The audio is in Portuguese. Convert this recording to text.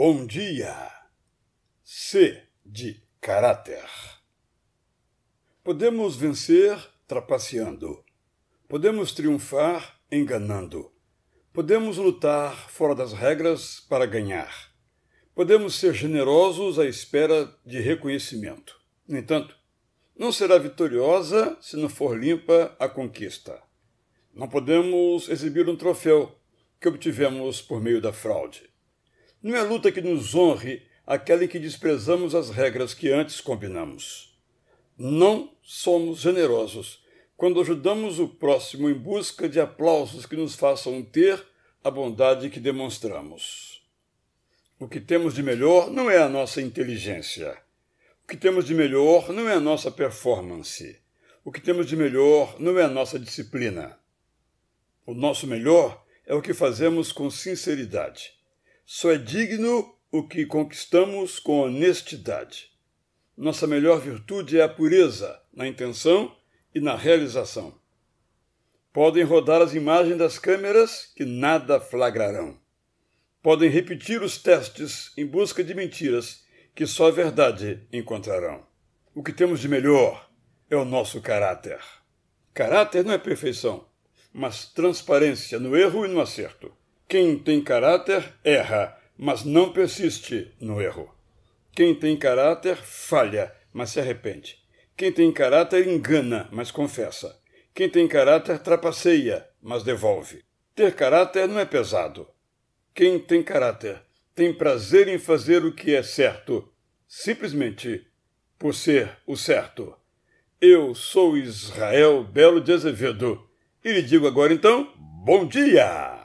Bom dia. C de caráter. Podemos vencer trapaceando. Podemos triunfar enganando. Podemos lutar fora das regras para ganhar. Podemos ser generosos à espera de reconhecimento. No entanto, não será vitoriosa se não for limpa a conquista. Não podemos exibir um troféu que obtivemos por meio da fraude. Não é luta que nos honre aquela em que desprezamos as regras que antes combinamos. Não somos generosos quando ajudamos o próximo em busca de aplausos que nos façam ter a bondade que demonstramos. O que temos de melhor não é a nossa inteligência. O que temos de melhor não é a nossa performance. O que temos de melhor não é a nossa disciplina. O nosso melhor é o que fazemos com sinceridade. Só é digno o que conquistamos com honestidade. Nossa melhor virtude é a pureza na intenção e na realização. Podem rodar as imagens das câmeras que nada flagrarão. Podem repetir os testes em busca de mentiras que só a verdade encontrarão. O que temos de melhor é o nosso caráter. Caráter não é perfeição, mas transparência no erro e no acerto. Quem tem caráter erra, mas não persiste no erro. Quem tem caráter falha, mas se arrepende. Quem tem caráter engana, mas confessa. Quem tem caráter trapaceia, mas devolve. Ter caráter não é pesado. Quem tem caráter tem prazer em fazer o que é certo, simplesmente por ser o certo. Eu sou Israel Belo de Azevedo e lhe digo agora então, bom dia!